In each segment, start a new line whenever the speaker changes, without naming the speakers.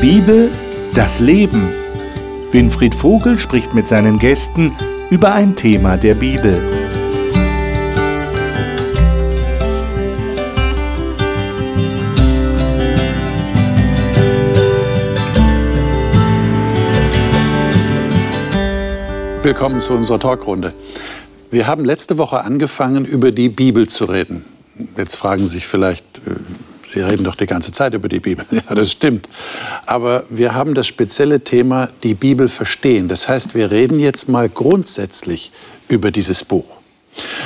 Bibel, das Leben. Winfried Vogel spricht mit seinen Gästen über ein Thema der Bibel.
Willkommen zu unserer Talkrunde. Wir haben letzte Woche angefangen, über die Bibel zu reden. Jetzt fragen Sie sich vielleicht, äh, Sie reden doch die ganze Zeit über die Bibel. Ja, das stimmt. Aber wir haben das spezielle Thema, die Bibel verstehen. Das heißt, wir reden jetzt mal grundsätzlich über dieses Buch.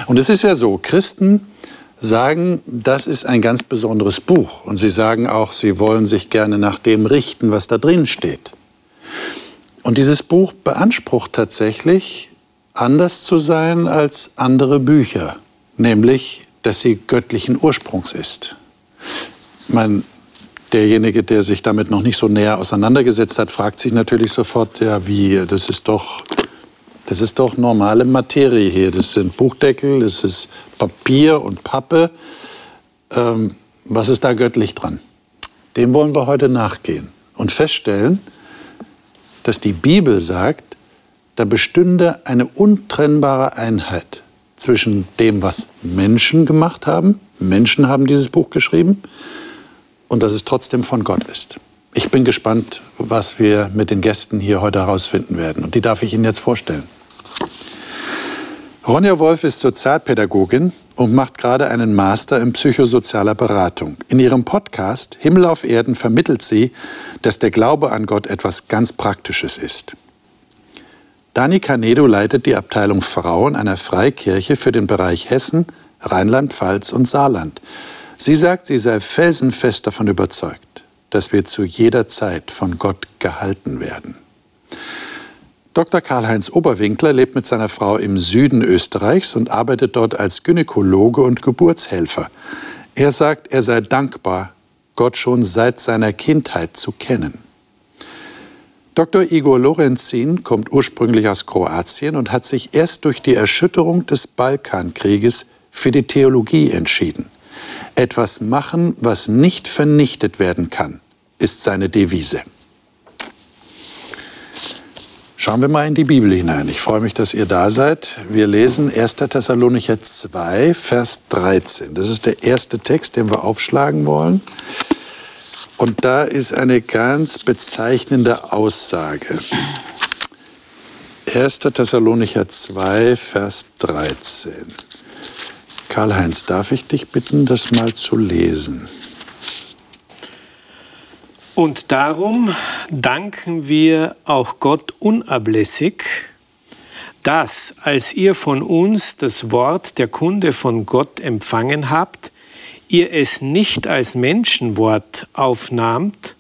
Und es ist ja so, Christen sagen, das ist ein ganz besonderes Buch. Und sie sagen auch, sie wollen sich gerne nach dem richten, was da drin steht. Und dieses Buch beansprucht tatsächlich, anders zu sein als andere Bücher, nämlich, dass sie göttlichen Ursprungs ist. Mein, derjenige, der sich damit noch nicht so näher auseinandergesetzt hat, fragt sich natürlich sofort, ja, wie, das ist doch, das ist doch normale Materie hier. Das sind Buchdeckel, das ist Papier und Pappe. Ähm, was ist da göttlich dran? Dem wollen wir heute nachgehen und feststellen, dass die Bibel sagt, da bestünde eine untrennbare Einheit zwischen dem, was Menschen gemacht haben, Menschen haben dieses Buch geschrieben, und dass es trotzdem von Gott ist. Ich bin gespannt, was wir mit den Gästen hier heute herausfinden werden. Und die darf ich Ihnen jetzt vorstellen. Ronja Wolf ist Sozialpädagogin und macht gerade einen Master in psychosozialer Beratung. In ihrem Podcast Himmel auf Erden vermittelt sie, dass der Glaube an Gott etwas ganz Praktisches ist. Dani Canedo leitet die Abteilung Frauen einer Freikirche für den Bereich Hessen, Rheinland-Pfalz und Saarland. Sie sagt, sie sei felsenfest davon überzeugt, dass wir zu jeder Zeit von Gott gehalten werden. Dr. Karl-Heinz Oberwinkler lebt mit seiner Frau im Süden Österreichs und arbeitet dort als Gynäkologe und Geburtshelfer. Er sagt, er sei dankbar, Gott schon seit seiner Kindheit zu kennen. Dr. Igor Lorenzin kommt ursprünglich aus Kroatien und hat sich erst durch die Erschütterung des Balkankrieges für die Theologie entschieden. Etwas machen, was nicht vernichtet werden kann, ist seine Devise. Schauen wir mal in die Bibel hinein. Ich freue mich, dass ihr da seid. Wir lesen 1. Thessalonicher 2, Vers 13. Das ist der erste Text, den wir aufschlagen wollen. Und da ist eine ganz bezeichnende Aussage. 1. Thessalonicher 2, Vers 13. Karl-Heinz, darf ich dich bitten, das mal zu lesen?
Und darum danken wir auch Gott unablässig, dass, als ihr von uns das Wort der Kunde von Gott empfangen habt, ihr es nicht als Menschenwort aufnahmt,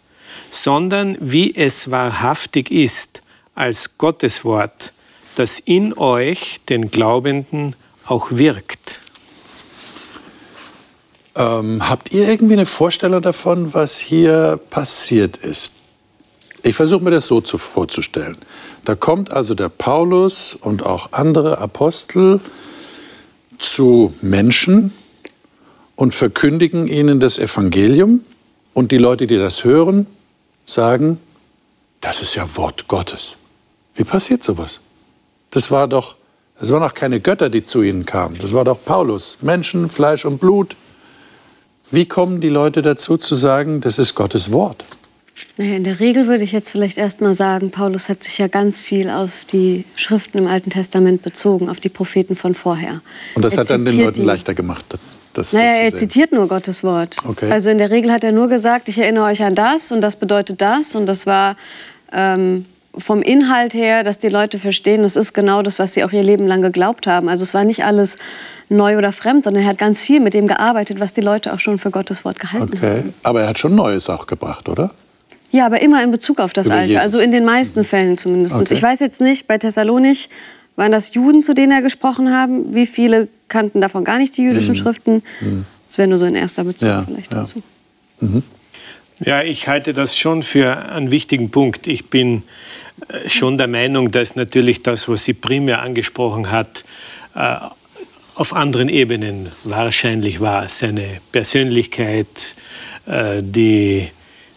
sondern wie es wahrhaftig ist, als Gottes Wort, das in euch, den Glaubenden, auch wirkt.
Ähm, habt ihr irgendwie eine Vorstellung davon, was hier passiert ist? Ich versuche mir das so zu, vorzustellen. Da kommt also der Paulus und auch andere Apostel zu Menschen und verkündigen ihnen das Evangelium. Und die Leute, die das hören, sagen, das ist ja Wort Gottes. Wie passiert sowas? Das war doch, das waren doch keine Götter, die zu ihnen kamen. Das war doch Paulus. Menschen, Fleisch und Blut. Wie kommen die Leute dazu zu sagen, das ist Gottes Wort?
Naja, in der Regel würde ich jetzt vielleicht erst mal sagen, Paulus hat sich ja ganz viel auf die Schriften im Alten Testament bezogen, auf die Propheten von vorher.
Und das er hat dann den Leuten leichter gemacht, das
Naja, so er zitiert nur Gottes Wort. Okay. Also in der Regel hat er nur gesagt, ich erinnere euch an das und das bedeutet das und das war ähm, vom Inhalt her, dass die Leute verstehen, das ist genau das, was sie auch ihr Leben lang geglaubt haben. Also es war nicht alles neu oder fremd, sondern er hat ganz viel mit dem gearbeitet, was die Leute auch schon für Gottes Wort gehalten okay. haben.
Aber er hat schon Neues auch gebracht, oder?
Ja, aber immer in Bezug auf das Über Alte, Jesus. also in den meisten mhm. Fällen zumindest. Okay. Ich weiß jetzt nicht, bei Thessalonich waren das Juden, zu denen er gesprochen haben. Wie viele kannten davon gar nicht die jüdischen mhm. Schriften? Mhm. Das wäre nur so ein erster Bezug ja, vielleicht ja. dazu.
Mhm. Ja, ich halte das schon für einen wichtigen Punkt. Ich bin schon der Meinung, dass natürlich das, was sie primär angesprochen hat, äh, auf anderen Ebenen wahrscheinlich war. Seine Persönlichkeit, äh, die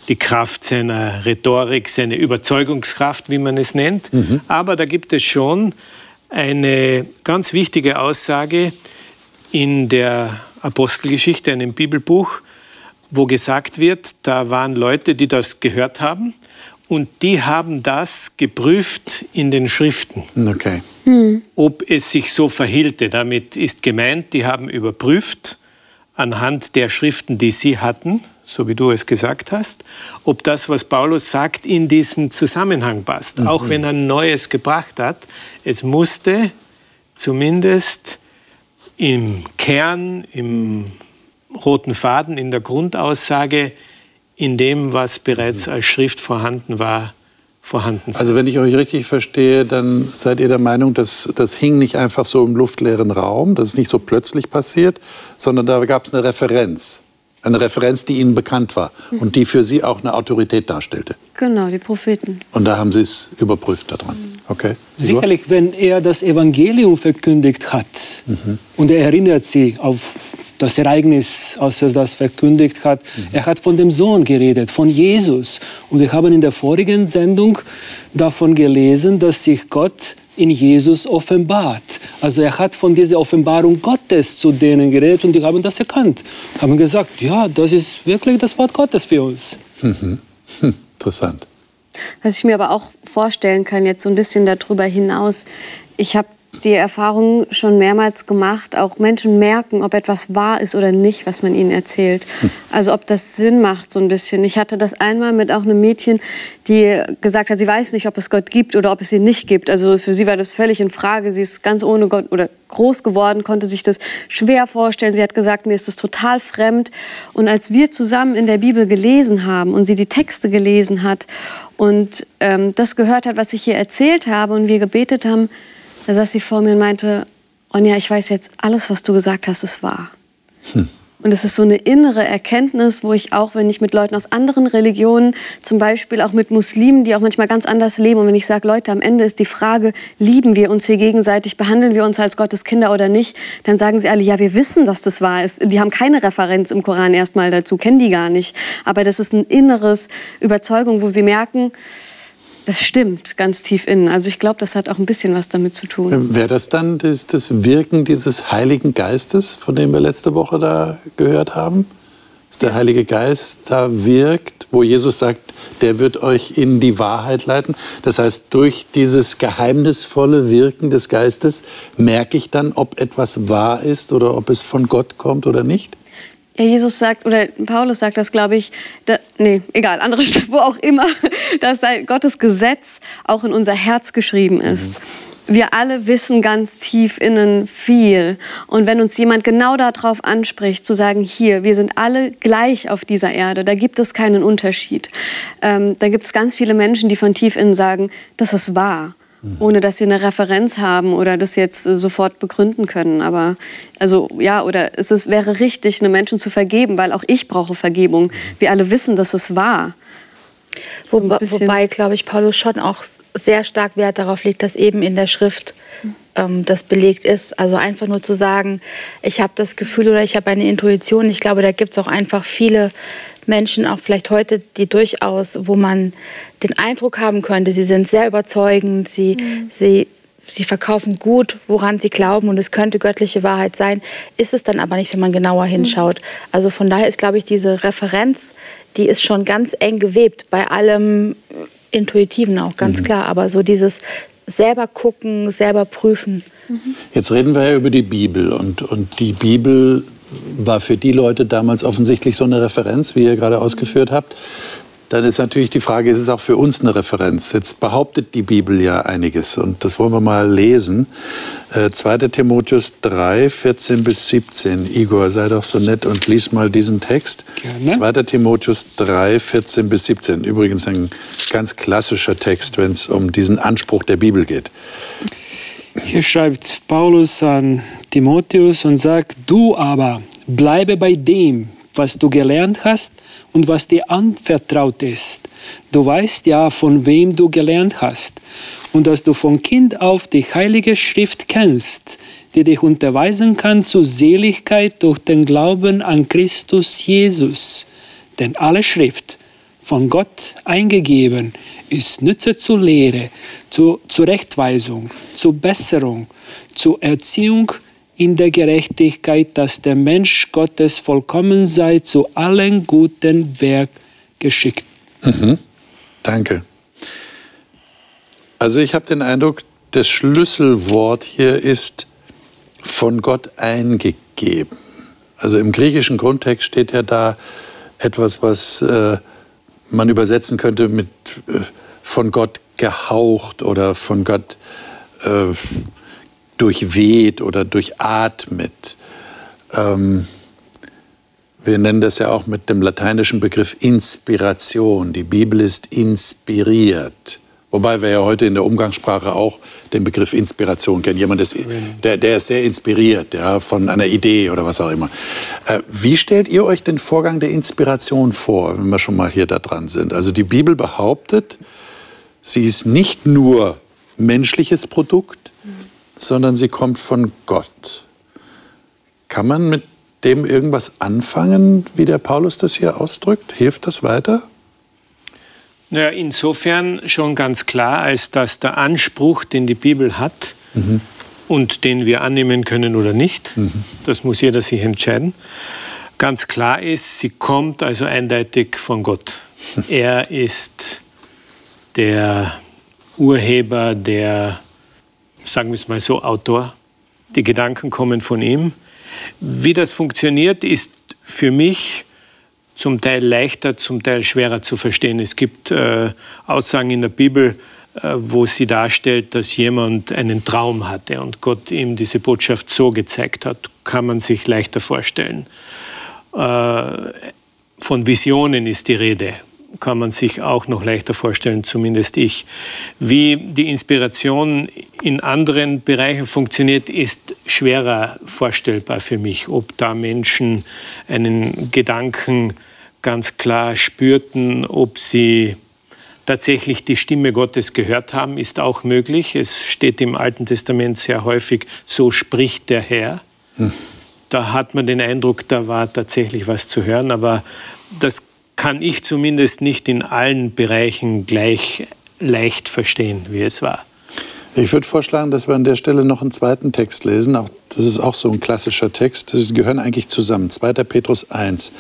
die Kraft seiner Rhetorik, seine Überzeugungskraft, wie man es nennt. Mhm. Aber da gibt es schon eine ganz wichtige Aussage in der Apostelgeschichte, einem Bibelbuch, wo gesagt wird, da waren Leute, die das gehört haben und die haben das geprüft in den Schriften.
Okay.
Hm. Ob es sich so verhielte. Damit ist gemeint, die haben überprüft anhand der Schriften, die sie hatten, so wie du es gesagt hast, ob das, was Paulus sagt, in diesen Zusammenhang passt. Mhm. Auch wenn er ein Neues gebracht hat, es musste zumindest im Kern, im roten Faden, in der Grundaussage, in dem, was bereits als Schrift vorhanden war, vorhanden
sein. Also wenn ich euch richtig verstehe, dann seid ihr der Meinung, dass das hing nicht einfach so im luftleeren Raum, dass es nicht so plötzlich passiert, sondern da gab es eine Referenz. Eine Referenz, die ihnen bekannt war und die für sie auch eine Autorität darstellte.
Genau, die Propheten.
Und da haben sie es überprüft daran. Okay.
Sicherlich, wenn er das Evangelium verkündigt hat mhm. und er erinnert sie auf das Ereignis, als er das verkündigt hat. Mhm. Er hat von dem Sohn geredet, von Jesus. Und wir haben in der vorigen Sendung davon gelesen, dass sich Gott in Jesus offenbart. Also er hat von dieser Offenbarung Gottes zu denen geredet und die haben das erkannt. Haben gesagt, ja, das ist wirklich das Wort Gottes für uns.
Mhm. Hm, interessant.
Was ich mir aber auch vorstellen kann, jetzt so ein bisschen darüber hinaus, ich habe die Erfahrung schon mehrmals gemacht, auch Menschen merken, ob etwas wahr ist oder nicht, was man ihnen erzählt. Also ob das Sinn macht so ein bisschen. Ich hatte das einmal mit auch einem Mädchen, die gesagt hat, sie weiß nicht, ob es Gott gibt oder ob es ihn nicht gibt. Also für sie war das völlig in Frage. Sie ist ganz ohne Gott oder groß geworden, konnte sich das schwer vorstellen. Sie hat gesagt, mir ist das total fremd. Und als wir zusammen in der Bibel gelesen haben und sie die Texte gelesen hat und ähm, das gehört hat, was ich hier erzählt habe und wir gebetet haben, da saß sie vor mir und meinte, Ronja, ich weiß jetzt, alles, was du gesagt hast, ist wahr. Hm. Und es ist so eine innere Erkenntnis, wo ich auch, wenn ich mit Leuten aus anderen Religionen, zum Beispiel auch mit Muslimen, die auch manchmal ganz anders leben, und wenn ich sage, Leute, am Ende ist die Frage, lieben wir uns hier gegenseitig, behandeln wir uns als Gottes Kinder oder nicht, dann sagen sie alle, ja, wir wissen, dass das wahr ist. Die haben keine Referenz im Koran erstmal dazu, kennen die gar nicht. Aber das ist ein inneres Überzeugung, wo sie merken, das stimmt ganz tief innen. Also ich glaube, das hat auch ein bisschen was damit zu tun.
Wäre das dann das, das, Wirken dieses Heiligen Geistes, von dem wir letzte Woche da gehört haben? Dass der Heilige Geist da wirkt, wo Jesus sagt, der wird euch in die Wahrheit leiten. Das heißt, durch dieses geheimnisvolle Wirken des Geistes merke ich dann, ob etwas wahr ist oder ob es von Gott kommt oder nicht?
Ja, Jesus sagt, oder Paulus sagt das, glaube ich, da, nee, egal, andere Stelle, wo auch immer, dass Gottes Gesetz auch in unser Herz geschrieben ist. Mhm. Wir alle wissen ganz tief innen viel. Und wenn uns jemand genau darauf anspricht, zu sagen, hier, wir sind alle gleich auf dieser Erde, da gibt es keinen Unterschied. Ähm, da gibt es ganz viele Menschen, die von tief innen sagen, das ist wahr ohne dass sie eine Referenz haben oder das jetzt äh, sofort begründen können. Aber also ja, oder es wäre richtig, einem Menschen zu vergeben, weil auch ich brauche Vergebung. Wir alle wissen, dass es wahr.
Wo, wobei, glaube ich, Paulus schon auch sehr stark Wert darauf legt, dass eben in der Schrift ähm, das belegt ist. Also einfach nur zu sagen, ich habe das Gefühl oder ich habe eine Intuition. Ich glaube, da gibt es auch einfach viele Menschen, auch vielleicht heute, die durchaus, wo man den Eindruck haben könnte, sie sind sehr überzeugend, sie, mhm. sie, sie verkaufen gut, woran sie glauben und es könnte göttliche Wahrheit sein, ist es dann aber nicht, wenn man genauer hinschaut. Mhm. Also von daher ist, glaube ich, diese Referenz, die ist schon ganz eng gewebt, bei allem Intuitiven auch, ganz mhm. klar. Aber so dieses selber gucken, selber prüfen.
Jetzt reden wir ja über die Bibel und, und die Bibel war für die Leute damals offensichtlich so eine Referenz, wie ihr gerade ausgeführt habt. Dann ist natürlich die Frage, ist es auch für uns eine Referenz? Jetzt behauptet die Bibel ja einiges und das wollen wir mal lesen. Äh, 2. Timotheus 3, 14 bis 17. Igor, sei doch so nett und lies mal diesen Text. Gerne. 2. Timotheus 3, 14 bis 17. Übrigens ein ganz klassischer Text, wenn es um diesen Anspruch der Bibel geht.
Hier schreibt Paulus an Timotheus und sagt, du aber bleibe bei dem, was du gelernt hast und was dir anvertraut ist. Du weißt ja, von wem du gelernt hast und dass du von Kind auf die heilige Schrift kennst, die dich unterweisen kann zur Seligkeit durch den Glauben an Christus Jesus. Denn alle Schrift von Gott eingegeben, ist Nütze zur Lehre, zur Zurechtweisung, zur Besserung, zur Erziehung in der Gerechtigkeit, dass der Mensch Gottes vollkommen sei, zu allen guten Werk geschickt.
Mhm. Danke. Also ich habe den Eindruck, das Schlüsselwort hier ist von Gott eingegeben. Also im griechischen Grundtext steht ja da etwas, was äh, man übersetzen könnte mit äh, von Gott gehaucht oder von Gott äh, durchweht oder durchatmet. Ähm, wir nennen das ja auch mit dem lateinischen Begriff Inspiration. Die Bibel ist inspiriert. Wobei wir ja heute in der Umgangssprache auch den Begriff Inspiration kennen. Jemand, ist, der, der ist sehr inspiriert ja, von einer Idee oder was auch immer. Äh, wie stellt ihr euch den Vorgang der Inspiration vor, wenn wir schon mal hier da dran sind? Also die Bibel behauptet, sie ist nicht nur menschliches Produkt. Sondern sie kommt von Gott. Kann man mit dem irgendwas anfangen, wie der Paulus das hier ausdrückt? Hilft das weiter?
Naja, insofern schon ganz klar, als dass der Anspruch, den die Bibel hat mhm. und den wir annehmen können oder nicht, mhm. das muss jeder sich entscheiden, ganz klar ist, sie kommt also eindeutig von Gott. Er ist der Urheber, der, sagen wir es mal so, Autor. Die Gedanken kommen von ihm. Wie das funktioniert, ist für mich zum Teil leichter, zum Teil schwerer zu verstehen. Es gibt äh, Aussagen in der Bibel, äh, wo sie darstellt, dass jemand einen Traum hatte und Gott ihm diese Botschaft so gezeigt hat, kann man sich leichter vorstellen. Äh, von Visionen ist die Rede, kann man sich auch noch leichter vorstellen, zumindest ich. Wie die Inspiration in anderen Bereichen funktioniert, ist schwerer vorstellbar für mich. Ob da Menschen einen Gedanken ganz klar spürten, ob sie tatsächlich die Stimme Gottes gehört haben, ist auch möglich. Es steht im Alten Testament sehr häufig, so spricht der Herr. Hm. Da hat man den Eindruck, da war tatsächlich was zu hören, aber das kann ich zumindest nicht in allen Bereichen gleich leicht verstehen, wie es war.
Ich würde vorschlagen, dass wir an der Stelle noch einen zweiten Text lesen. Auch, das ist auch so ein klassischer Text. Die gehören eigentlich zusammen. 2. Petrus 1.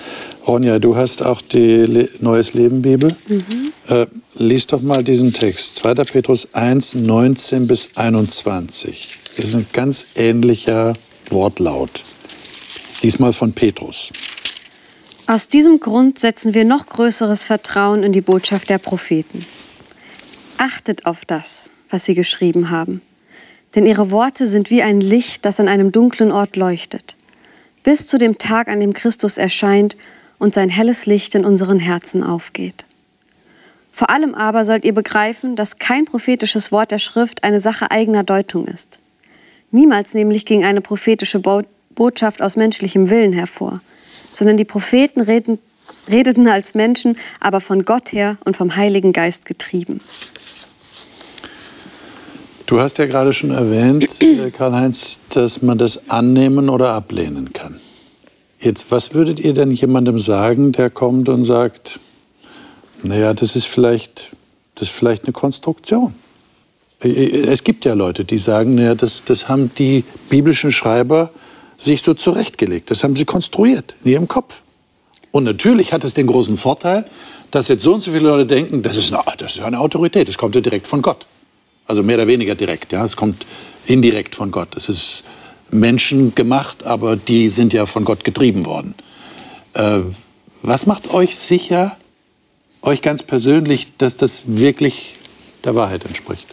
Ronja, du hast auch die Le Neues Leben Bibel. Mhm. Äh, lies doch mal diesen Text. 2. Petrus 1, 19 bis 21. Das ist ein ganz ähnlicher Wortlaut. Diesmal von Petrus.
Aus diesem Grund setzen wir noch größeres Vertrauen in die Botschaft der Propheten. Achtet auf das, was sie geschrieben haben, denn ihre Worte sind wie ein Licht, das an einem dunklen Ort leuchtet, bis zu dem Tag, an dem Christus erscheint und sein helles Licht in unseren Herzen aufgeht. Vor allem aber sollt ihr begreifen, dass kein prophetisches Wort der Schrift eine Sache eigener Deutung ist. Niemals nämlich ging eine prophetische Botschaft aus menschlichem Willen hervor – sondern die Propheten reden, redeten als Menschen, aber von Gott her und vom Heiligen Geist getrieben.
Du hast ja gerade schon erwähnt, äh, Karl-Heinz, dass man das annehmen oder ablehnen kann. Jetzt, was würdet ihr denn jemandem sagen, der kommt und sagt, naja, das ist vielleicht, das ist vielleicht eine Konstruktion? Äh, äh, es gibt ja Leute, die sagen, naja, das, das haben die biblischen Schreiber sich so zurechtgelegt. Das haben sie konstruiert in ihrem Kopf. Und natürlich hat es den großen Vorteil, dass jetzt so und so viele Leute denken, das ist eine, das ist eine Autorität, das kommt ja direkt von Gott. Also mehr oder weniger direkt, ja, es kommt indirekt von Gott. Es ist menschengemacht, aber die sind ja von Gott getrieben worden. Äh, was macht euch sicher, euch ganz persönlich, dass das wirklich der Wahrheit entspricht?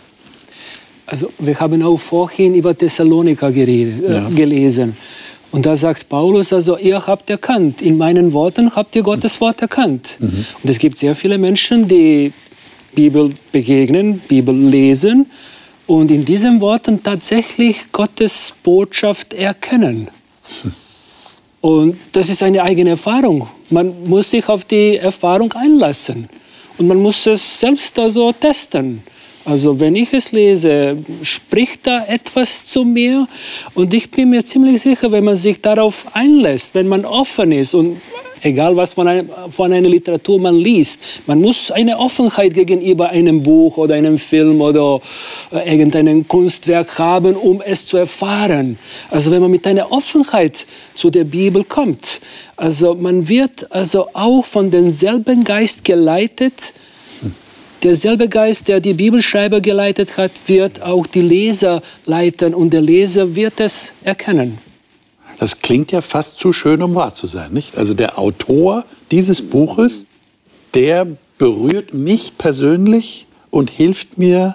Also wir haben auch vorhin über Thessaloniker geredet, äh, ja. gelesen. Und da sagt Paulus, also ihr habt erkannt, in meinen Worten habt ihr Gottes Wort erkannt. Mhm. Und es gibt sehr viele Menschen, die Bibel begegnen, Bibel lesen und in diesen Worten tatsächlich Gottes Botschaft erkennen. Hm. Und das ist eine eigene Erfahrung. Man muss sich auf die Erfahrung einlassen und man muss es selbst also testen. Also wenn ich es lese, spricht da etwas zu mir und ich bin mir ziemlich sicher, wenn man sich darauf einlässt, wenn man offen ist und egal was von, einem, von einer Literatur man liest. Man muss eine Offenheit gegenüber einem Buch oder einem Film oder äh, irgendeinem Kunstwerk haben, um es zu erfahren. Also wenn man mit einer Offenheit zu der Bibel kommt, also man wird also auch von demselben Geist geleitet, Derselbe Geist, der die Bibelschreiber geleitet hat, wird auch die Leser leiten und der Leser wird es erkennen.
Das klingt ja fast zu schön, um wahr zu sein, nicht? Also der Autor dieses Buches, der berührt mich persönlich und hilft mir,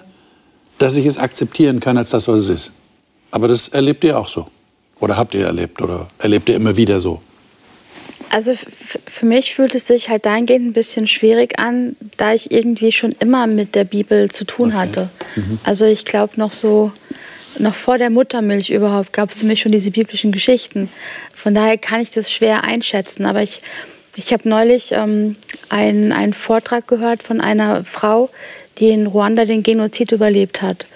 dass ich es akzeptieren kann als das, was es ist. Aber das erlebt ihr auch so. Oder habt ihr erlebt? Oder erlebt ihr immer wieder so?
Also für mich fühlt es sich halt dahingehend ein bisschen schwierig an, da ich irgendwie schon immer mit der Bibel zu tun okay. hatte. Mhm. Also ich glaube noch so, noch vor der Muttermilch überhaupt gab es für mich schon diese biblischen Geschichten. Von daher kann ich das schwer einschätzen. Aber ich, ich habe neulich ähm, einen, einen Vortrag gehört von einer Frau, die in Ruanda den Genozid überlebt hat.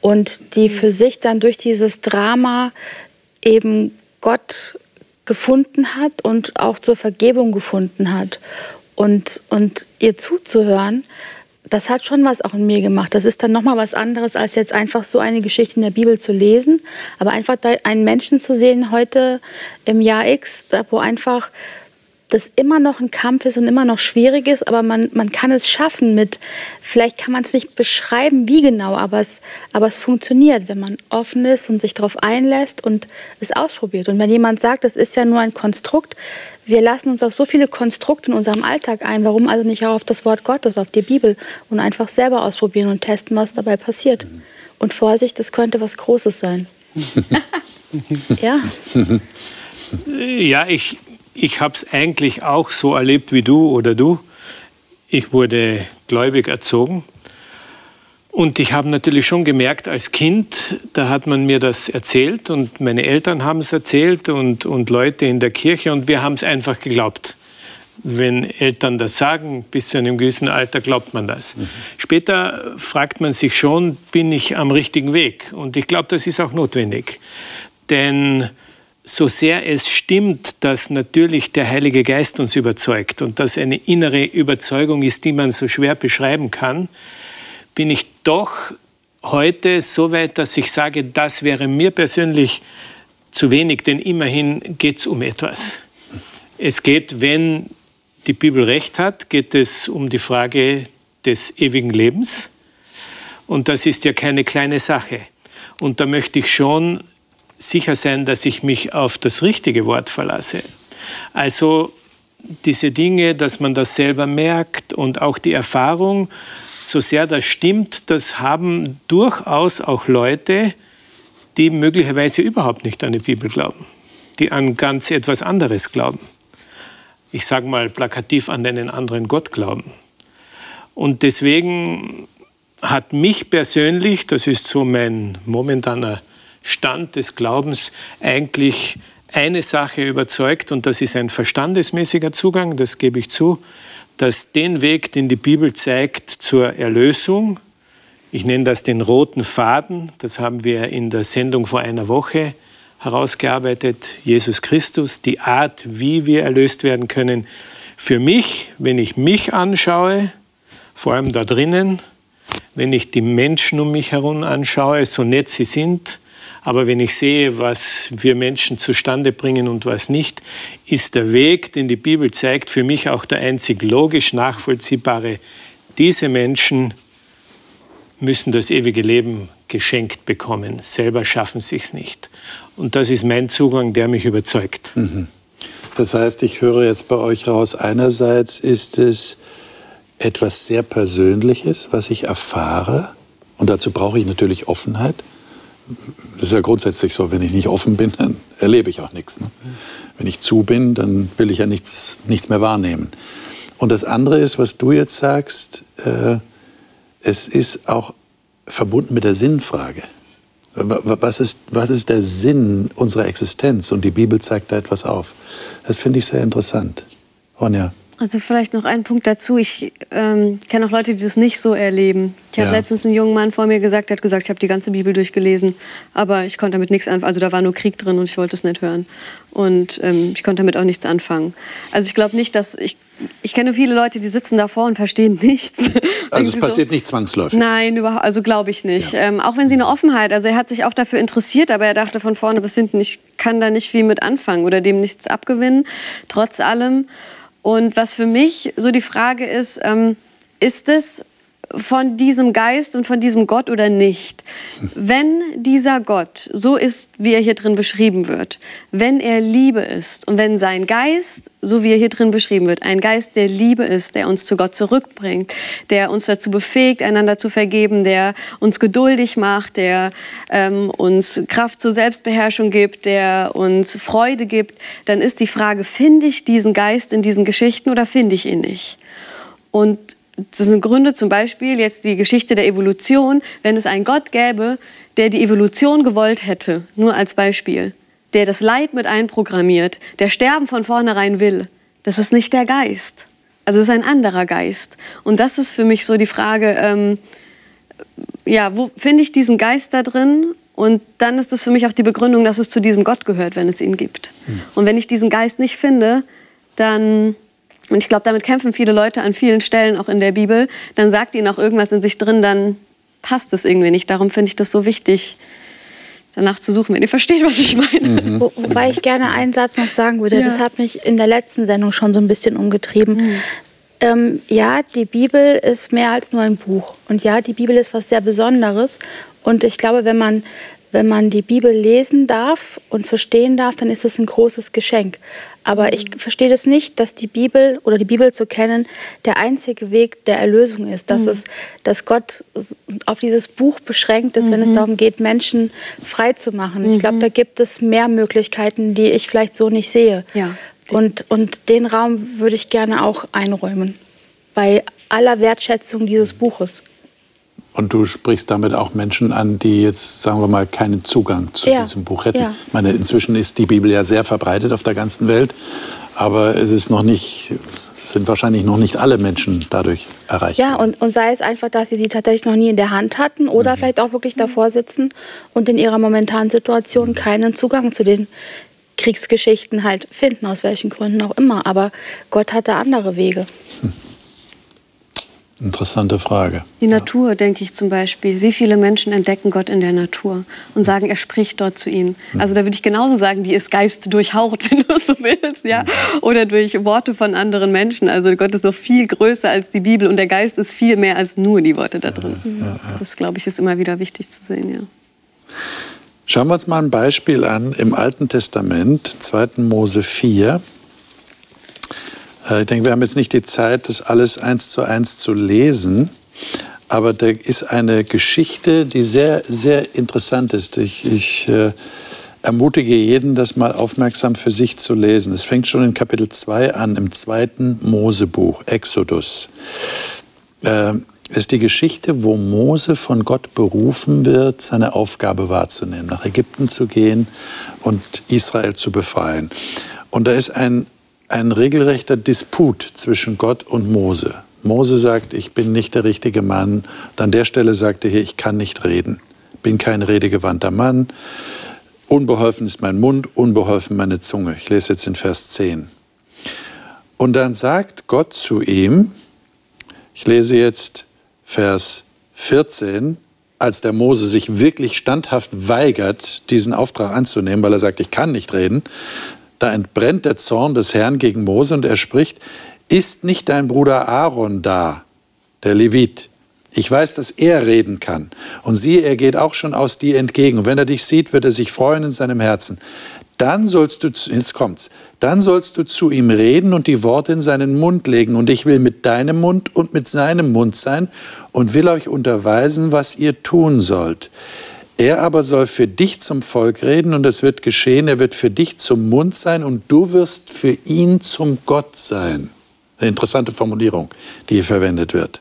Und die für sich dann durch dieses Drama eben Gott gefunden hat und auch zur Vergebung gefunden hat. Und, und ihr zuzuhören, das hat schon was auch in mir gemacht. Das ist dann nochmal was anderes, als jetzt einfach so eine Geschichte in der Bibel zu lesen. Aber einfach einen Menschen zu sehen heute im Jahr X, wo einfach das immer noch ein Kampf ist und immer noch schwierig ist, aber man, man kann es schaffen mit, vielleicht kann man es nicht beschreiben, wie genau, aber es, aber es funktioniert, wenn man offen ist und sich darauf einlässt und es ausprobiert. Und wenn jemand sagt, das ist ja nur ein Konstrukt, wir lassen uns auf so viele Konstrukte in unserem Alltag ein, warum also nicht auch auf das Wort Gottes, auf die Bibel und einfach selber ausprobieren und testen, was dabei passiert. Und Vorsicht, das könnte was Großes sein.
ja. Ja, ich, ich habe es eigentlich auch so erlebt wie du oder du. Ich wurde gläubig erzogen. Und ich habe natürlich schon gemerkt, als Kind, da hat man mir das erzählt und meine Eltern haben es erzählt und, und Leute in der Kirche und wir haben es einfach geglaubt. Wenn Eltern das sagen, bis zu einem gewissen Alter glaubt man das. Mhm. Später fragt man sich schon, bin ich am richtigen Weg? Und ich glaube, das ist auch notwendig. Denn so sehr es stimmt, dass natürlich der Heilige Geist uns überzeugt und das eine innere Überzeugung ist, die man so schwer beschreiben kann, bin ich doch heute so weit, dass ich sage, das wäre mir persönlich zu wenig, denn immerhin geht es um etwas. Es geht, wenn die Bibel recht hat, geht es um die Frage des ewigen Lebens. Und das ist ja keine kleine Sache. Und da möchte ich schon sicher sein, dass ich mich auf das richtige Wort verlasse. Also diese Dinge, dass man das selber merkt und auch die Erfahrung, so sehr das stimmt, das haben durchaus auch Leute, die möglicherweise überhaupt nicht an die Bibel glauben, die an ganz etwas anderes glauben. Ich sage mal plakativ an einen anderen Gott glauben. Und deswegen hat mich persönlich, das ist so mein momentaner Stand des Glaubens eigentlich eine Sache überzeugt und das ist ein verstandesmäßiger Zugang, das gebe ich zu, dass den Weg, den die Bibel zeigt zur Erlösung, ich nenne das den roten Faden, das haben wir in der Sendung vor einer Woche herausgearbeitet, Jesus Christus, die Art, wie wir erlöst werden können. Für mich, wenn ich mich anschaue, vor allem da drinnen, wenn ich die Menschen um mich herum anschaue, so nett sie sind, aber wenn ich sehe, was wir Menschen zustande bringen und was nicht, ist der Weg, den die Bibel zeigt, für mich auch der einzig logisch nachvollziehbare. Diese Menschen müssen das ewige Leben geschenkt bekommen. Selber schaffen sie es nicht. Und das ist mein Zugang, der mich überzeugt. Mhm.
Das heißt, ich höre jetzt bei euch raus, einerseits ist es etwas sehr Persönliches, was ich erfahre. Und dazu brauche ich natürlich Offenheit das ist ja grundsätzlich so, wenn ich nicht offen bin, dann erlebe ich auch nichts. Ne? Wenn ich zu bin, dann will ich ja nichts, nichts mehr wahrnehmen. Und das andere ist, was du jetzt sagst, äh, es ist auch verbunden mit der Sinnfrage. Was ist, was ist der Sinn unserer Existenz? Und die Bibel zeigt da etwas auf. Das finde ich sehr interessant. Ronja,
Also vielleicht noch ein Punkt dazu. Ich ähm, kenne auch Leute, die das nicht so erleben. Ich ja. habe letztens einen jungen Mann vor mir gesagt, der hat gesagt, ich habe die ganze Bibel durchgelesen, aber ich konnte damit nichts anfangen. Also da war nur Krieg drin und ich wollte es nicht hören. Und ähm, ich konnte damit auch nichts anfangen. Also ich glaube nicht, dass ich ich kenne viele Leute, die sitzen davor und verstehen nichts.
Also es passiert so, nicht zwangsläufig?
Nein, überhaupt, also glaube ich nicht. Ja. Ähm, auch wenn sie eine Offenheit, also er hat sich auch dafür interessiert, aber er dachte von vorne bis hinten, ich kann da nicht viel mit anfangen oder dem nichts abgewinnen, trotz allem. Und was für mich so die Frage ist, ähm, ist es von diesem Geist und von diesem Gott oder nicht. Wenn dieser Gott so ist, wie er hier drin beschrieben wird, wenn er Liebe ist und wenn sein Geist, so wie er hier drin beschrieben wird, ein Geist der Liebe ist, der uns zu Gott zurückbringt, der uns dazu befähigt, einander zu vergeben, der uns geduldig macht, der ähm, uns Kraft zur Selbstbeherrschung gibt, der uns Freude gibt, dann ist die Frage, finde ich diesen Geist in diesen Geschichten oder finde ich ihn nicht? Und das sind Gründe, zum Beispiel jetzt die Geschichte der Evolution. Wenn es einen Gott gäbe, der die Evolution gewollt hätte, nur als Beispiel, der das Leid mit einprogrammiert, der Sterben von vornherein will, das ist nicht der Geist. Also es ist ein anderer Geist. Und das ist für mich so die Frage, ähm, ja, wo finde ich diesen Geist da drin? Und dann ist es für mich auch die Begründung, dass es zu diesem Gott gehört, wenn es ihn gibt. Hm. Und wenn ich diesen Geist nicht finde, dann und ich glaube, damit kämpfen viele Leute an vielen Stellen auch in der Bibel. Dann sagt ihnen auch irgendwas in sich drin, dann passt es irgendwie nicht. Darum finde ich das so wichtig, danach zu suchen, wenn ihr versteht, was ich meine.
Mhm. Wo, wobei ich gerne einen Satz noch sagen würde, ja. das hat mich in der letzten Sendung schon so ein bisschen umgetrieben. Mhm. Ähm, ja, die Bibel ist mehr als nur ein Buch. Und ja, die Bibel ist was sehr Besonderes. Und ich glaube, wenn man wenn man die Bibel lesen darf und verstehen darf, dann ist es ein großes Geschenk. Aber ich verstehe das nicht, dass die Bibel oder die Bibel zu kennen der einzige Weg der Erlösung ist. Dass, mhm. es, dass Gott auf dieses Buch beschränkt ist, mhm. wenn es mhm. darum geht, Menschen frei zu machen. Mhm. Ich glaube, da gibt es mehr Möglichkeiten, die ich vielleicht so nicht sehe. Ja. Und, und den Raum würde ich gerne auch einräumen. Bei aller Wertschätzung dieses Buches.
Und du sprichst damit auch Menschen an, die jetzt, sagen wir mal, keinen Zugang zu ja. diesem Buch hätten. Ja. Ich meine, inzwischen ist die Bibel ja sehr verbreitet auf der ganzen Welt, aber es ist noch nicht, sind wahrscheinlich noch nicht alle Menschen dadurch erreicht.
Ja, und, und sei es einfach, dass sie sie tatsächlich noch nie in der Hand hatten oder mhm. vielleicht auch wirklich davor sitzen und in ihrer momentanen Situation mhm. keinen Zugang zu den Kriegsgeschichten halt finden, aus welchen Gründen auch immer. Aber Gott hatte andere Wege. Hm.
Interessante Frage.
Die Natur, ja. denke ich zum Beispiel. Wie viele Menschen entdecken Gott in der Natur und sagen, er spricht dort zu ihnen? Mhm. Also da würde ich genauso sagen, die ist Geist durchhaucht, wenn du es so willst, ja, mhm. oder durch Worte von anderen Menschen. Also Gott ist noch viel größer als die Bibel und der Geist ist viel mehr als nur die Worte da drin. Ja, das glaube ich ist immer wieder wichtig zu sehen, ja.
Schauen wir uns mal ein Beispiel an im Alten Testament, 2. Mose 4. Äh, ich denke, wir haben jetzt nicht die Zeit, das alles eins zu eins zu lesen. Aber da ist eine Geschichte, die sehr, sehr interessant ist. Ich, ich äh, ermutige jeden, das mal aufmerksam für sich zu lesen. Es fängt schon in Kapitel 2 an, im zweiten Mosebuch, Exodus. Äh, ist die Geschichte, wo Mose von Gott berufen wird, seine Aufgabe wahrzunehmen, nach Ägypten zu gehen und Israel zu befreien. Und da ist ein ein regelrechter Disput zwischen Gott und Mose. Mose sagt, ich bin nicht der richtige Mann. Und an der Stelle sagte er, ich kann nicht reden, bin kein redegewandter Mann. Unbeholfen ist mein Mund, unbeholfen meine Zunge. Ich lese jetzt in Vers 10. Und dann sagt Gott zu ihm, ich lese jetzt Vers 14, als der Mose sich wirklich standhaft weigert, diesen Auftrag anzunehmen, weil er sagt, ich kann nicht reden, da entbrennt der Zorn des Herrn gegen Mose und er spricht, ist nicht dein Bruder Aaron da, der Levit? Ich weiß, dass er reden kann. Und siehe, er geht auch schon aus dir entgegen. Und wenn er dich sieht, wird er sich freuen in seinem Herzen. Dann sollst du, jetzt kommt's, dann sollst du zu ihm reden und die Worte in seinen Mund legen. Und ich will mit deinem Mund und mit seinem Mund sein und will euch unterweisen, was ihr tun sollt. Er aber soll für dich zum Volk reden und es wird geschehen, er wird für dich zum Mund sein und du wirst für ihn zum Gott sein. Eine interessante Formulierung, die hier verwendet wird.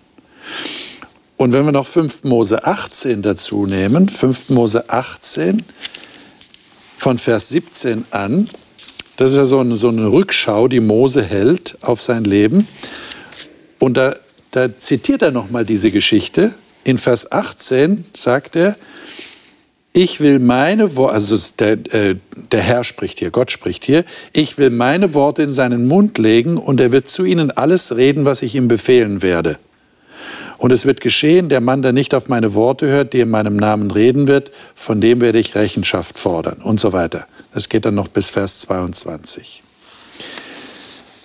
Und wenn wir noch 5 Mose 18 dazu nehmen, 5 Mose 18 von Vers 17 an, Das ist ja so eine, so eine Rückschau, die Mose hält auf sein Leben. Und da, da zitiert er nochmal diese Geschichte. In Vers 18 sagt er, ich will meine Worte, also der, äh, der Herr spricht hier, Gott spricht hier, ich will meine Worte in seinen Mund legen und er wird zu ihnen alles reden, was ich ihm befehlen werde. Und es wird geschehen, der Mann, der nicht auf meine Worte hört, der in meinem Namen reden wird, von dem werde ich Rechenschaft fordern und so weiter. Das geht dann noch bis Vers 22.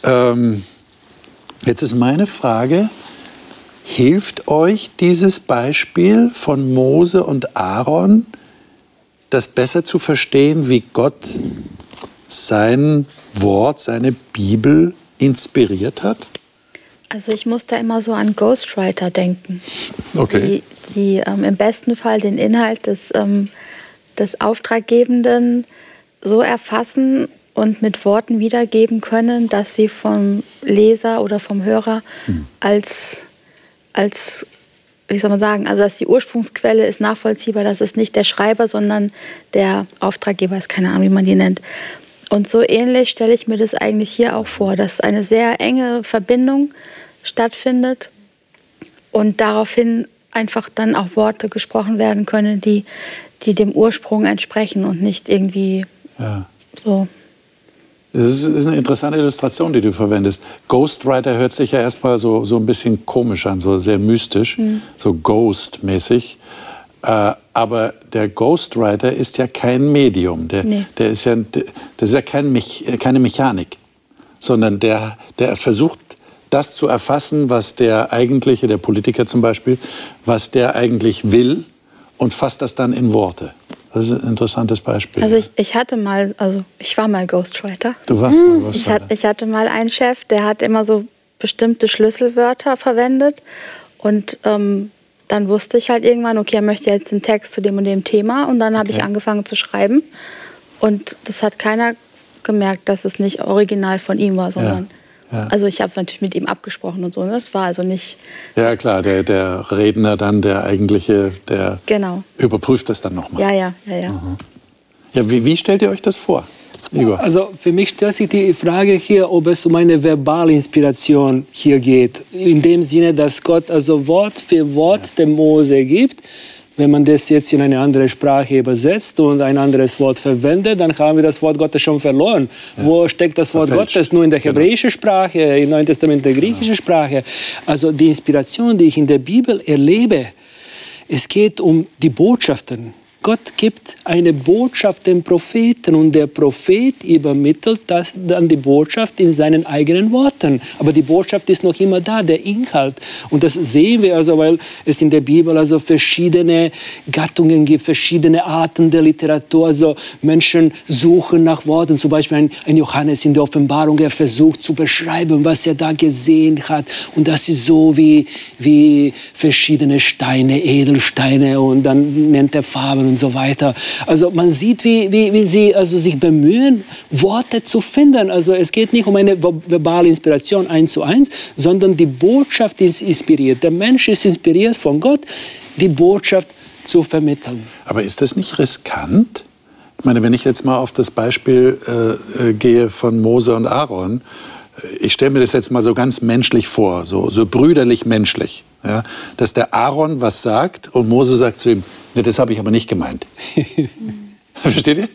Ähm, jetzt ist meine Frage, hilft euch dieses Beispiel von Mose und Aaron, das besser zu verstehen, wie Gott sein Wort, seine Bibel inspiriert hat?
Also ich muss da immer so an Ghostwriter denken.
Okay.
Die, die ähm, im besten Fall den Inhalt des, ähm, des Auftraggebenden so erfassen und mit Worten wiedergeben können, dass sie vom Leser oder vom Hörer hm. als, als, wie soll man sagen, also dass die Ursprungsquelle ist nachvollziehbar, dass es nicht der Schreiber, sondern der Auftraggeber ist, keine Ahnung, wie man die nennt. Und so ähnlich stelle ich mir das eigentlich hier auch vor, dass eine sehr enge Verbindung stattfindet und daraufhin einfach dann auch Worte gesprochen werden können, die, die dem Ursprung entsprechen und nicht irgendwie ja. so.
Das ist eine interessante Illustration, die du verwendest. Ghostwriter hört sich ja erstmal so, so ein bisschen komisch an, so sehr mystisch, mhm. so Ghost-mäßig. Äh, aber der Ghostwriter ist ja kein Medium. Der, nee. der ist ja, der, das ist ja kein Mech, keine Mechanik, sondern der, der versucht das zu erfassen, was der eigentliche, der Politiker zum Beispiel, was der eigentlich will und fasst das dann in Worte. Das ist ein interessantes Beispiel.
Also ich, ich hatte mal, also ich war mal Ghostwriter.
Du warst mal Ghostwriter.
Ich, ich hatte mal einen Chef, der hat immer so bestimmte Schlüsselwörter verwendet und ähm, dann wusste ich halt irgendwann, okay, er möchte jetzt einen Text zu dem und dem Thema und dann habe ich angefangen zu schreiben und das hat keiner gemerkt, dass es nicht original von ihm war, sondern ja. Also ich habe natürlich mit ihm abgesprochen und so. Ne? Das war also nicht.
Ja klar, der, der Redner dann, der eigentliche, der
genau.
überprüft das dann nochmal.
Ja, ja, ja, ja.
Mhm. Ja, wie, wie stellt ihr euch das vor? Igor.
Also für mich stellt sich die Frage hier, ob es um eine verbale Inspiration hier geht. In dem Sinne, dass Gott also Wort für Wort dem Mose gibt wenn man das jetzt in eine andere Sprache übersetzt und ein anderes Wort verwendet, dann haben wir das Wort Gottes schon verloren. Ja. Wo steckt das Wort Verfälscht. Gottes? Nur in der genau. hebräischen Sprache, im Neuen Testament der griechischen Sprache. Also die Inspiration, die ich in der Bibel erlebe, es geht um die Botschaften, Gott gibt eine Botschaft dem Propheten und der Prophet übermittelt das, dann die Botschaft in seinen eigenen Worten. Aber die Botschaft ist noch immer da, der Inhalt. Und das sehen wir also, weil es in der Bibel also verschiedene Gattungen gibt, verschiedene Arten der Literatur. Also Menschen suchen nach Worten. Zum Beispiel ein, ein Johannes in der Offenbarung, er versucht zu beschreiben, was er da gesehen hat. Und das ist so wie, wie verschiedene Steine, Edelsteine und dann nennt er Farben und so weiter. Also man sieht, wie, wie, wie sie also sich bemühen, Worte zu finden. Also es geht nicht um eine verbale Inspiration eins zu eins, sondern die Botschaft ist inspiriert. Der Mensch ist inspiriert von Gott, die Botschaft zu vermitteln.
Aber ist das nicht riskant? Ich meine, wenn ich jetzt mal auf das Beispiel äh, äh gehe von Mose und Aaron, ich stelle mir das jetzt mal so ganz menschlich vor, so, so brüderlich menschlich, ja, dass der Aaron was sagt und Mose sagt zu ihm, nee, das habe ich aber nicht gemeint. Versteht ihr?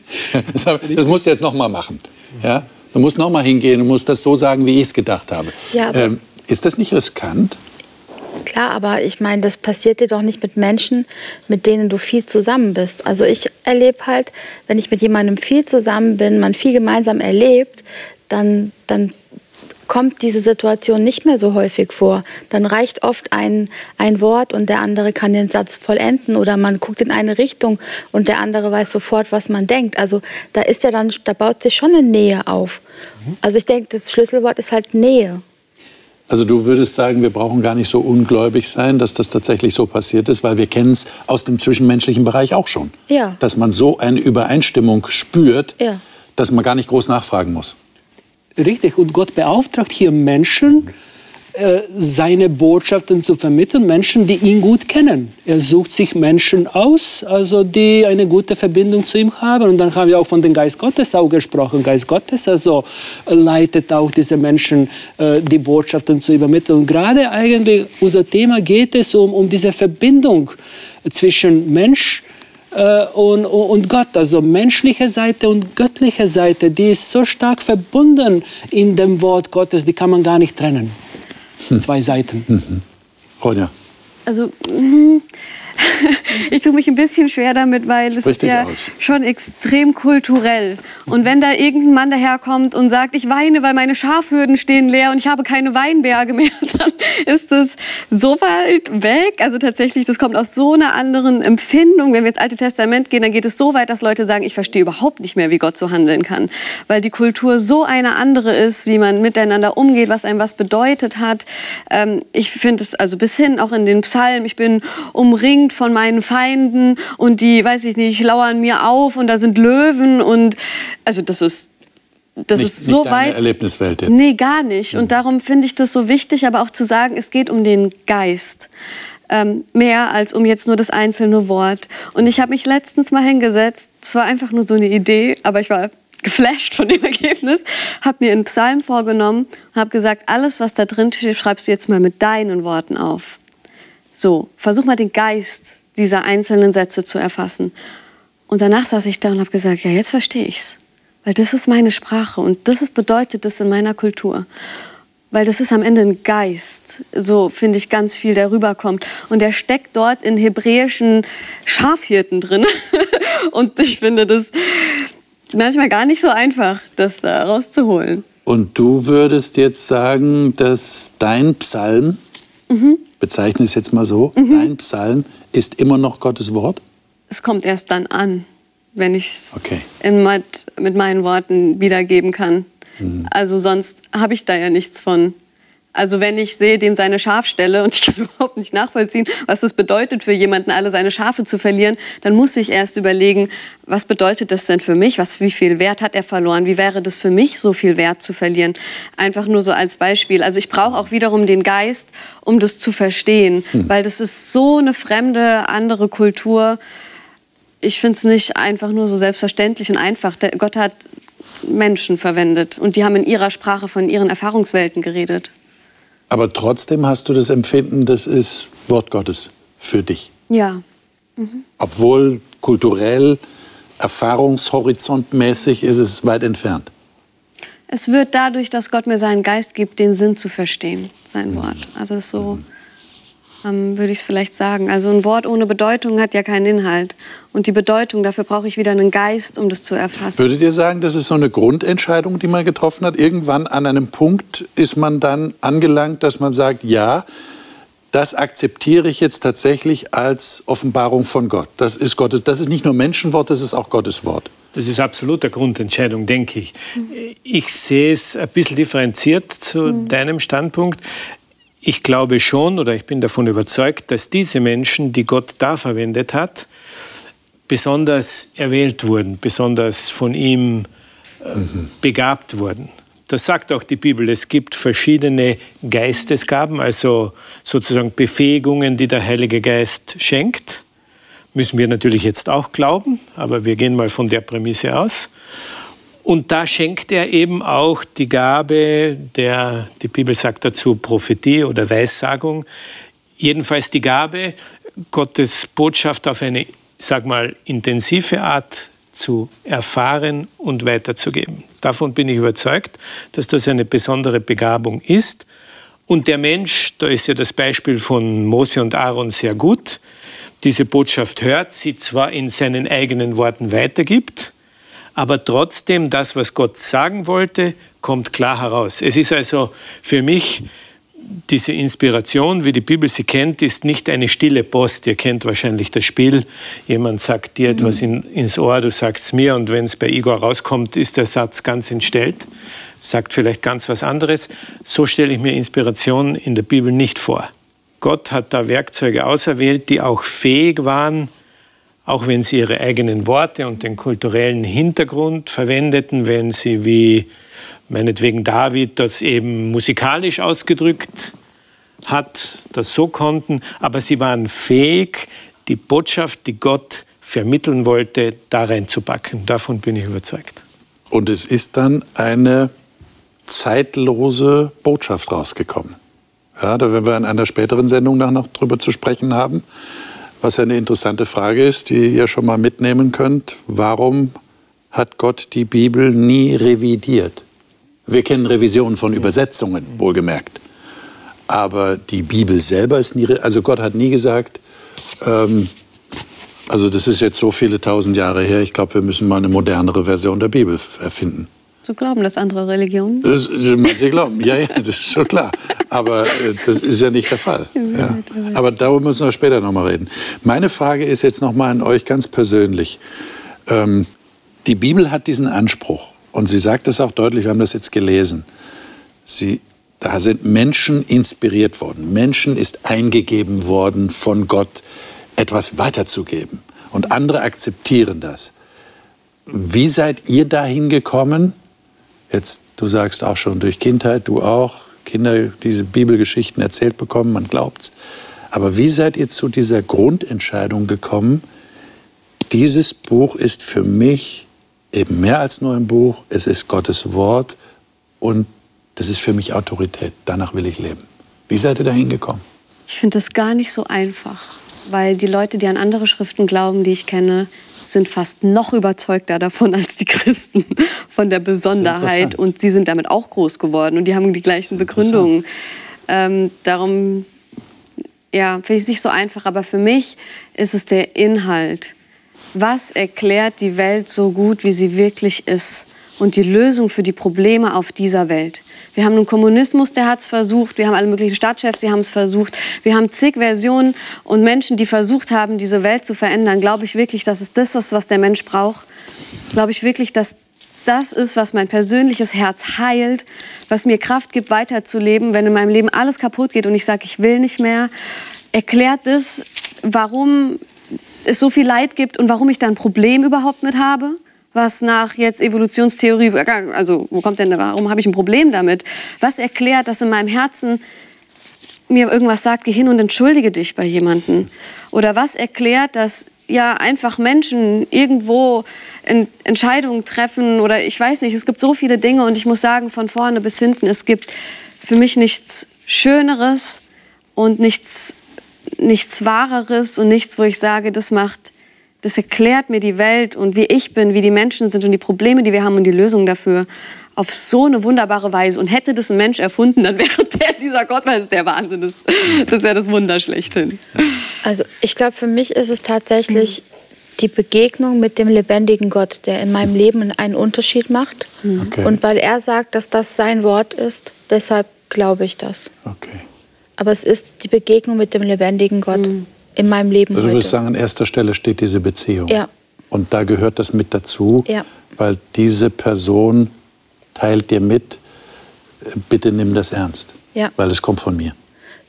Das, das musst du jetzt noch mal machen. Ja? Du musst noch mal hingehen und musst das so sagen, wie ich es gedacht habe. Ja, ähm, ist das nicht riskant?
Klar, aber ich meine, das passiert dir doch nicht mit Menschen, mit denen du viel zusammen bist. Also ich erlebe halt, wenn ich mit jemandem viel zusammen bin, man viel gemeinsam erlebt, dann, dann kommt diese Situation nicht mehr so häufig vor. Dann reicht oft ein, ein Wort und der andere kann den Satz vollenden oder man guckt in eine Richtung und der andere weiß sofort, was man denkt. Also da ist ja dann, da baut sich schon eine Nähe auf. Also ich denke, das Schlüsselwort ist halt Nähe.
Also du würdest sagen, wir brauchen gar nicht so ungläubig sein, dass das tatsächlich so passiert ist, weil wir kennen es aus dem zwischenmenschlichen Bereich auch schon.
Ja.
Dass man so eine Übereinstimmung spürt, ja. dass man gar nicht groß nachfragen muss.
Richtig, und Gott beauftragt hier Menschen, äh, seine Botschaften zu vermitteln, Menschen, die ihn gut kennen. Er sucht sich Menschen aus, also die eine gute Verbindung zu ihm haben. Und dann haben wir auch von dem Geist Gottes auch gesprochen. Geist Gottes also leitet auch diese Menschen, äh, die Botschaften zu übermitteln. Und gerade eigentlich unser Thema geht es um, um diese Verbindung zwischen Mensch äh, und, und Gott, also menschliche Seite und göttliche Seite, die ist so stark verbunden in dem Wort Gottes, die kann man gar nicht trennen. Hm. Zwei Seiten. Mhm.
Ronja.
Also, mhm. ich tue mich ein bisschen schwer damit, weil es ist ja aus. schon extrem kulturell. Und wenn da irgendein Mann daherkommt und sagt, ich weine, weil meine Schafhürden stehen leer und ich habe keine Weinberge mehr, dann ist das so weit weg. Also tatsächlich, das kommt aus so einer anderen Empfindung. Wenn wir ins Alte Testament gehen, dann geht es so weit, dass Leute sagen, ich verstehe überhaupt nicht mehr, wie Gott so handeln kann. Weil die Kultur so eine andere ist, wie man miteinander umgeht, was einem was bedeutet hat. Ähm, ich finde es also bis hin auch in den Psalmen, ich bin umringt von meinen Feinden und die, weiß ich nicht, lauern mir auf und da sind Löwen und also das ist das nicht, ist so
nicht
weit.
Erlebniswelt jetzt.
Nee, gar nicht. Und mhm. darum finde ich das so wichtig, aber auch zu sagen, es geht um den Geist. Ähm, mehr als um jetzt nur das einzelne Wort. Und ich habe mich letztens mal hingesetzt, es war einfach nur so eine Idee, aber ich war geflasht von dem Ergebnis, habe mir einen Psalm vorgenommen und habe gesagt, alles, was da drin steht, schreibst du jetzt mal mit deinen Worten auf. So, versuch mal den Geist dieser einzelnen Sätze zu erfassen. Und danach saß ich da und habe gesagt, ja, jetzt verstehe ich's. Weil das ist meine Sprache und das ist, bedeutet das in meiner Kultur. Weil das ist am Ende ein Geist, so finde ich ganz viel, der rüberkommt. Und der steckt dort in hebräischen Schafhirten drin. und ich finde das manchmal gar nicht so einfach, das da rauszuholen.
Und du würdest jetzt sagen, dass dein Psalm mhm bezeichne es jetzt mal so, mhm. dein Psalm ist immer noch Gottes Wort?
Es kommt erst dann an, wenn ich es okay. mit meinen Worten wiedergeben kann. Mhm. Also sonst habe ich da ja nichts von. Also wenn ich sehe, dem seine Schafstelle und ich kann überhaupt nicht nachvollziehen, was das bedeutet für jemanden, alle seine Schafe zu verlieren, dann muss ich erst überlegen, was bedeutet das denn für mich? Was, wie viel Wert hat er verloren? Wie wäre das für mich, so viel Wert zu verlieren? Einfach nur so als Beispiel. Also ich brauche auch wiederum den Geist, um das zu verstehen, hm. weil das ist so eine fremde, andere Kultur. Ich finde es nicht einfach nur so selbstverständlich und einfach. Der, Gott hat Menschen verwendet und die haben in ihrer Sprache von ihren Erfahrungswelten geredet.
Aber trotzdem hast du das Empfinden, das ist Wort Gottes für dich.
Ja.
Mhm. Obwohl kulturell, erfahrungshorizontmäßig ist es weit entfernt.
Es wird dadurch, dass Gott mir seinen Geist gibt, den Sinn zu verstehen, sein. Wort. Also so. Mhm ähm, würde ich es vielleicht sagen. Also ein Wort ohne Bedeutung hat ja keinen Inhalt. Und die Bedeutung, dafür brauche ich wieder einen Geist, um das zu erfassen.
Würdet ihr sagen, das ist so eine Grundentscheidung, die man getroffen hat? Irgendwann an einem Punkt ist man dann angelangt, dass man sagt, ja, das akzeptiere ich jetzt tatsächlich als Offenbarung von Gott. Das ist Gottes, das ist nicht nur Menschenwort, das ist auch Gottes Wort.
Das ist absolut eine Grundentscheidung, denke ich. Ich sehe es ein bisschen differenziert zu mhm. deinem Standpunkt. Ich glaube schon oder ich bin davon überzeugt, dass diese Menschen, die Gott da verwendet hat, besonders erwählt wurden, besonders von ihm äh, begabt wurden. Das sagt auch die Bibel. Es gibt verschiedene Geistesgaben, also sozusagen Befähigungen, die der Heilige Geist schenkt. Müssen wir natürlich jetzt auch glauben, aber wir gehen mal von der Prämisse aus. Und da schenkt er eben auch die Gabe der, die Bibel sagt dazu Prophetie oder Weissagung, jedenfalls die Gabe, Gottes Botschaft auf eine, sag mal, intensive Art zu erfahren und weiterzugeben. Davon bin ich überzeugt, dass das eine besondere Begabung ist. Und der Mensch, da ist ja das Beispiel von Mose und Aaron sehr gut, diese Botschaft hört, sie zwar in seinen eigenen Worten weitergibt, aber trotzdem das, was Gott sagen wollte, kommt klar heraus. Es ist also für mich diese Inspiration, wie die Bibel sie kennt, ist nicht eine stille Post. Ihr kennt wahrscheinlich das Spiel. Jemand sagt dir etwas in, ins Ohr, du sagst es mir und wenn es bei Igor rauskommt, ist der Satz ganz entstellt, sagt vielleicht ganz was anderes. So stelle ich mir Inspiration in der Bibel nicht vor. Gott hat da Werkzeuge auserwählt, die auch fähig waren, auch wenn sie ihre eigenen Worte und den kulturellen Hintergrund verwendeten, wenn sie wie meinetwegen David das eben musikalisch ausgedrückt hat das so konnten, aber sie waren fähig, die Botschaft, die Gott vermitteln wollte, da reinzupacken. Davon bin ich überzeugt.
Und es ist dann eine zeitlose Botschaft rausgekommen. Ja, da werden wir in einer späteren Sendung noch drüber zu sprechen haben. Was eine interessante Frage ist, die ihr schon mal mitnehmen könnt. Warum hat Gott die Bibel nie revidiert? Wir kennen Revisionen von Übersetzungen, wohlgemerkt. Aber die Bibel selber ist nie, also Gott hat nie gesagt, ähm, also das ist jetzt so viele tausend Jahre her, ich glaube, wir müssen mal eine modernere Version der Bibel erfinden.
So glauben das andere Religionen?
Das, manche glauben, ja, ja, das ist schon klar. Aber äh, das ist ja nicht der Fall. Ja. Aber darüber müssen wir später noch mal reden. Meine Frage ist jetzt noch mal an euch ganz persönlich. Ähm, die Bibel hat diesen Anspruch und sie sagt es auch deutlich. Wir haben das jetzt gelesen. Sie, da sind Menschen inspiriert worden. Menschen ist eingegeben worden von Gott, etwas weiterzugeben. Und andere akzeptieren das. Wie seid ihr dahin gekommen? Jetzt, du sagst auch schon durch Kindheit, du auch, Kinder diese Bibelgeschichten erzählt bekommen, man glaubt's. Aber wie seid ihr zu dieser Grundentscheidung gekommen? Dieses Buch ist für mich eben mehr als nur ein Buch, es ist Gottes Wort und das ist für mich Autorität. Danach will ich leben. Wie seid ihr dahin gekommen?
Ich finde das gar nicht so einfach, weil die Leute, die an andere Schriften glauben, die ich kenne, sind fast noch überzeugter davon als die Christen von der Besonderheit. Und sie sind damit auch groß geworden und die haben die gleichen Begründungen. Ähm, darum ja, finde ich es nicht so einfach, aber für mich ist es der Inhalt. Was erklärt die Welt so gut, wie sie wirklich ist und die Lösung für die Probleme auf dieser Welt. Wir haben einen Kommunismus, der hat es versucht. Wir haben alle möglichen Staatschefs, die haben es versucht. Wir haben zig Versionen und Menschen, die versucht haben, diese Welt zu verändern. Glaube ich wirklich, dass es das ist, was der Mensch braucht? Glaube ich wirklich, dass das ist, was mein persönliches Herz heilt, was mir Kraft gibt, weiterzuleben, wenn in meinem Leben alles kaputt geht und ich sage, ich will nicht mehr? Erklärt es, warum es so viel Leid gibt und warum ich da ein Problem überhaupt mit habe? Was nach jetzt Evolutionstheorie, also wo kommt denn, warum habe ich ein Problem damit? Was erklärt, dass in meinem Herzen mir irgendwas sagt, geh hin und entschuldige dich bei jemandem? Oder was erklärt, dass ja einfach Menschen irgendwo Entscheidungen treffen oder ich weiß nicht, es gibt so viele Dinge und ich muss sagen, von vorne bis hinten, es gibt für mich nichts Schöneres und nichts nichts Wahreres und nichts, wo ich sage, das macht, das erklärt mir die Welt und wie ich bin, wie die Menschen sind und die Probleme, die wir haben und die Lösungen dafür auf so eine wunderbare Weise. Und hätte das ein Mensch erfunden, dann wäre der dieser Gott, weil es der Wahnsinn ist. Das wäre das Wunder schlechthin.
Also ich glaube, für mich ist es tatsächlich die Begegnung mit dem lebendigen Gott, der in meinem Leben einen Unterschied macht. Okay. Und weil er sagt, dass das sein Wort ist, deshalb glaube ich das.
Okay
aber es ist die Begegnung mit dem lebendigen Gott mhm. In meinem Leben.
Also
du
würdest sagen, an erster Stelle steht diese Beziehung.
Ja.
Und da gehört das mit dazu,
ja.
weil diese Person teilt dir mit, bitte nimm das ernst,
ja.
weil es kommt von mir.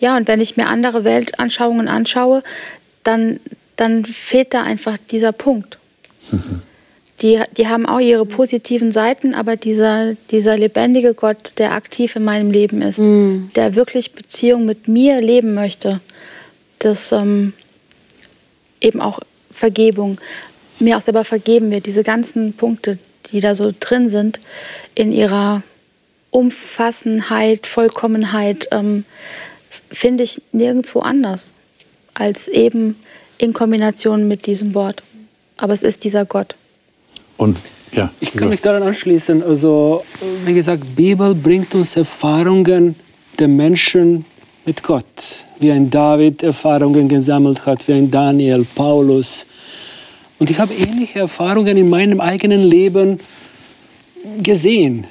Ja, und wenn ich mir andere Weltanschauungen anschaue, dann, dann fehlt da einfach dieser Punkt. Mhm die, die haben auch ihre positiven Seiten, aber dieser, dieser lebendige Gott, der aktiv in meinem Leben ist, mhm. der wirklich Beziehung mit mir leben möchte, das ähm, eben auch Vergebung, mir auch selber vergeben wird, diese ganzen Punkte, die da so drin sind, in ihrer Umfassenheit, Vollkommenheit, ähm, finde ich nirgendwo anders als eben in Kombination mit diesem Wort. Aber es ist dieser Gott.
Und ja,
ich kann mich daran anschließen. Also, wie gesagt, Bibel bringt uns Erfahrungen der Menschen mit Gott. Wie ein David Erfahrungen gesammelt hat, wie ein Daniel, Paulus. Und ich habe ähnliche Erfahrungen in meinem eigenen Leben gesehen.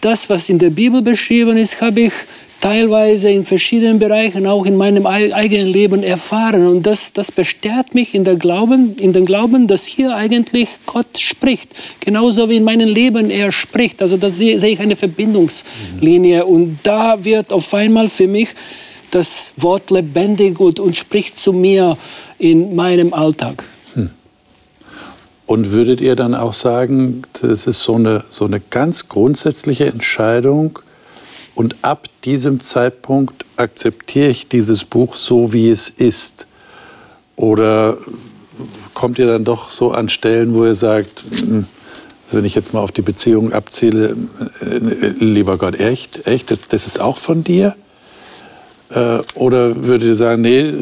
Das, was in der Bibel beschrieben ist, habe ich teilweise in verschiedenen Bereichen auch in meinem eigenen Leben erfahren. Und das, das bestärkt mich in, der Glauben, in den Glauben, dass hier eigentlich Gott spricht. Genauso wie in meinem Leben er spricht. Also da sehe, sehe ich eine Verbindungslinie. Und da wird auf einmal für mich das Wort lebendig und, und spricht zu mir in meinem Alltag. Hm.
Und würdet ihr dann auch sagen, das ist so eine, so eine ganz grundsätzliche Entscheidung, und ab diesem Zeitpunkt akzeptiere ich dieses Buch so, wie es ist? Oder kommt ihr dann doch so an Stellen, wo ihr sagt, also wenn ich jetzt mal auf die Beziehung abzähle, äh, lieber Gott, echt, echt, das, das ist auch von dir? Äh, oder würdet ihr sagen, nee,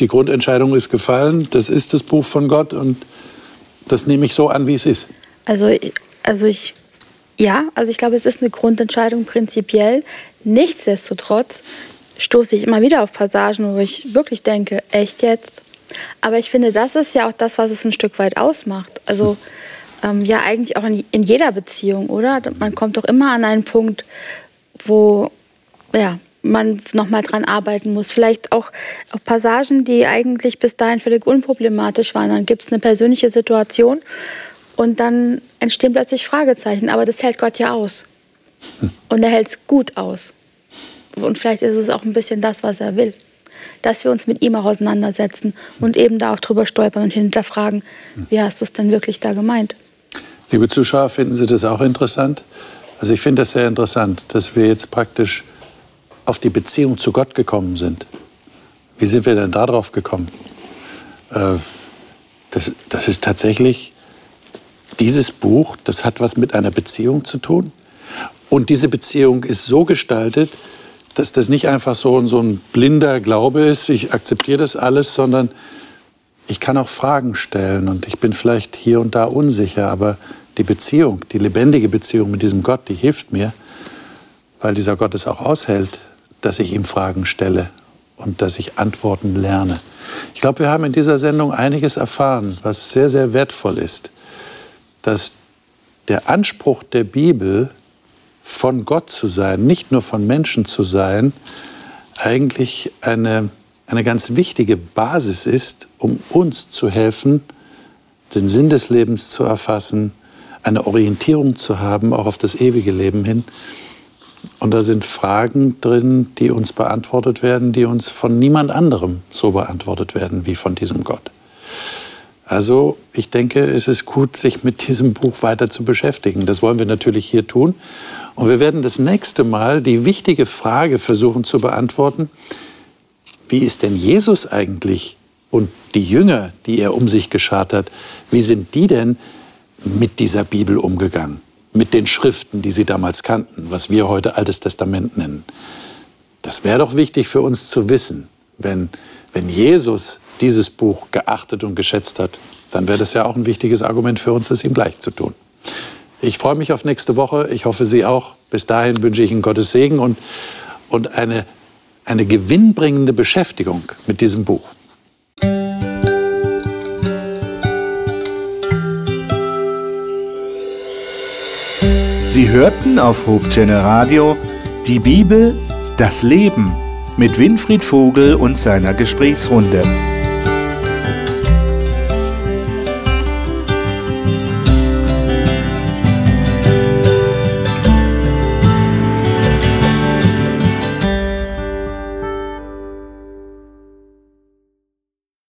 die Grundentscheidung ist gefallen, das ist das Buch von Gott und das nehme ich so an, wie es ist?
Also, also ich, ja, also ich glaube, es ist eine Grundentscheidung prinzipiell. Nichtsdestotrotz stoße ich immer wieder auf Passagen, wo ich wirklich denke, echt jetzt? Aber ich finde, das ist ja auch das, was es ein Stück weit ausmacht. Also ähm, ja, eigentlich auch in, in jeder Beziehung, oder? Man kommt doch immer an einen Punkt, wo ja, man nochmal dran arbeiten muss. Vielleicht auch, auch Passagen, die eigentlich bis dahin völlig unproblematisch waren. Dann gibt es eine persönliche Situation und dann entstehen plötzlich Fragezeichen. Aber das hält Gott ja aus. Und er hält es gut aus. Und vielleicht ist es auch ein bisschen das, was er will. Dass wir uns mit ihm auch auseinandersetzen und eben da auch drüber stolpern und hinterfragen, wie hast du es denn wirklich da gemeint?
Liebe Zuschauer, finden Sie das auch interessant? Also ich finde das sehr interessant, dass wir jetzt praktisch auf die Beziehung zu Gott gekommen sind. Wie sind wir denn darauf gekommen? Äh, das, das ist tatsächlich dieses Buch, das hat was mit einer Beziehung zu tun. Und diese Beziehung ist so gestaltet, dass das nicht einfach so, so ein blinder Glaube ist, ich akzeptiere das alles, sondern ich kann auch Fragen stellen und ich bin vielleicht hier und da unsicher, aber die Beziehung, die lebendige Beziehung mit diesem Gott, die hilft mir, weil dieser Gott es auch aushält, dass ich ihm Fragen stelle und dass ich Antworten lerne. Ich glaube, wir haben in dieser Sendung einiges erfahren, was sehr, sehr wertvoll ist, dass der Anspruch der Bibel, von Gott zu sein, nicht nur von Menschen zu sein, eigentlich eine, eine ganz wichtige Basis ist, um uns zu helfen, den Sinn des Lebens zu erfassen, eine Orientierung zu haben, auch auf das ewige Leben hin. Und da sind Fragen drin, die uns beantwortet werden, die uns von niemand anderem so beantwortet werden wie von diesem Gott. Also ich denke, es ist gut, sich mit diesem Buch weiter zu beschäftigen. Das wollen wir natürlich hier tun. Und wir werden das nächste Mal die wichtige Frage versuchen zu beantworten, wie ist denn Jesus eigentlich und die Jünger, die er um sich geschart hat, wie sind die denn mit dieser Bibel umgegangen? mit den Schriften, die sie damals kannten, was wir heute Altes Testament nennen. Das wäre doch wichtig für uns zu wissen, wenn, wenn Jesus dieses Buch geachtet und geschätzt hat, dann wäre das ja auch ein wichtiges Argument für uns, es ihm gleich zu tun. Ich freue mich auf nächste Woche. Ich hoffe, Sie auch. Bis dahin wünsche ich Ihnen Gottes Segen und, und eine, eine gewinnbringende Beschäftigung mit diesem Buch.
Sie hörten auf Hope Radio die Bibel, das Leben mit Winfried Vogel und seiner Gesprächsrunde.